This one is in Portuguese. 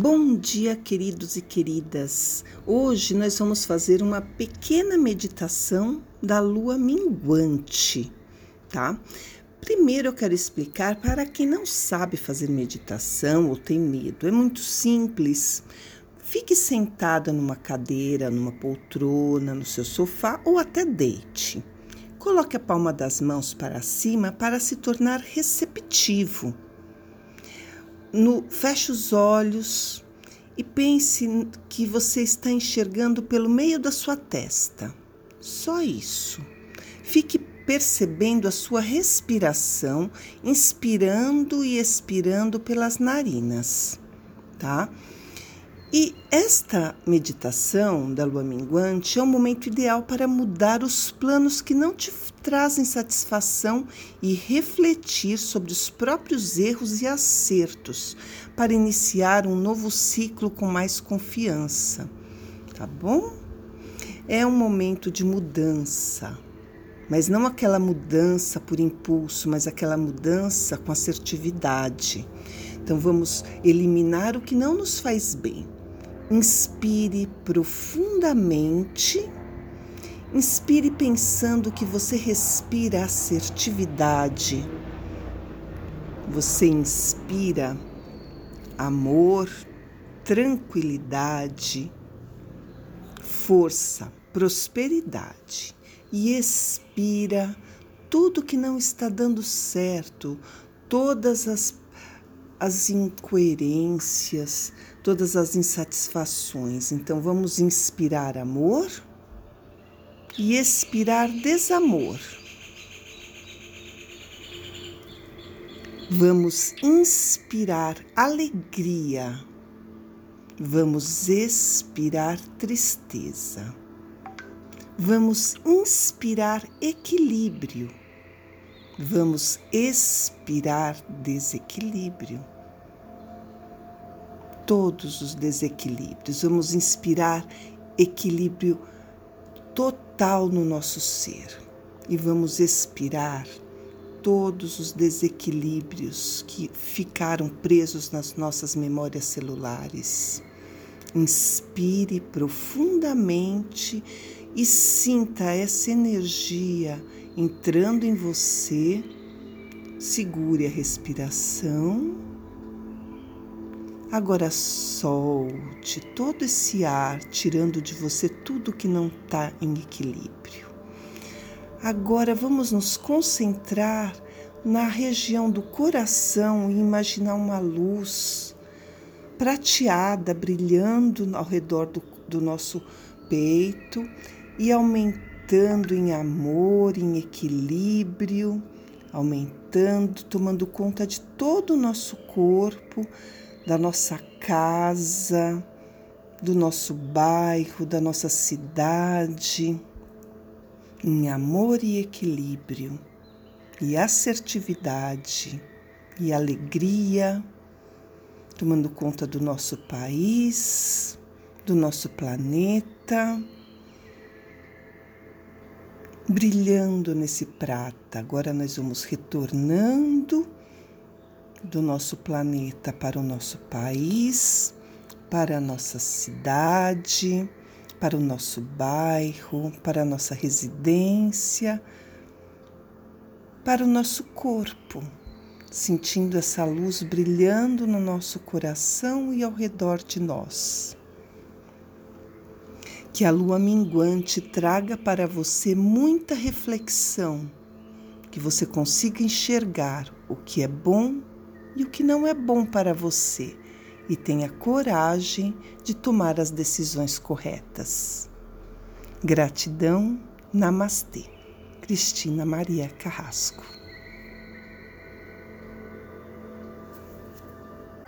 Bom dia, queridos e queridas. Hoje nós vamos fazer uma pequena meditação da lua minguante, tá? Primeiro eu quero explicar para quem não sabe fazer meditação ou tem medo. É muito simples. Fique sentada numa cadeira, numa poltrona, no seu sofá ou até deite. Coloque a palma das mãos para cima para se tornar receptivo no, feche os olhos e pense que você está enxergando pelo meio da sua testa. Só isso. Fique percebendo a sua respiração, inspirando e expirando pelas narinas, tá? E esta meditação da lua minguante é o momento ideal para mudar os planos que não te trazem satisfação e refletir sobre os próprios erros e acertos, para iniciar um novo ciclo com mais confiança. Tá bom? É um momento de mudança, mas não aquela mudança por impulso, mas aquela mudança com assertividade. Então vamos eliminar o que não nos faz bem Inspire profundamente. Inspire pensando que você respira assertividade. Você inspira amor, tranquilidade, força, prosperidade e expira tudo que não está dando certo, todas as as incoerências, todas as insatisfações. Então vamos inspirar amor e expirar desamor. Vamos inspirar alegria. Vamos expirar tristeza. Vamos inspirar equilíbrio. Vamos expirar desequilíbrio todos os desequilíbrios, vamos inspirar equilíbrio total no nosso ser e vamos expirar todos os desequilíbrios que ficaram presos nas nossas memórias celulares. Inspire profundamente e sinta essa energia entrando em você. Segure a respiração Agora solte todo esse ar, tirando de você tudo que não está em equilíbrio. Agora vamos nos concentrar na região do coração e imaginar uma luz prateada brilhando ao redor do, do nosso peito e aumentando em amor, em equilíbrio, aumentando, tomando conta de todo o nosso corpo da nossa casa, do nosso bairro, da nossa cidade, em amor e equilíbrio, e assertividade e alegria, tomando conta do nosso país, do nosso planeta, brilhando nesse prata. Agora nós vamos retornando do nosso planeta para o nosso país, para a nossa cidade, para o nosso bairro, para a nossa residência, para o nosso corpo, sentindo essa luz brilhando no nosso coração e ao redor de nós. Que a lua minguante traga para você muita reflexão, que você consiga enxergar o que é bom e o que não é bom para você e tenha coragem de tomar as decisões corretas. Gratidão, Namastê. Cristina Maria Carrasco.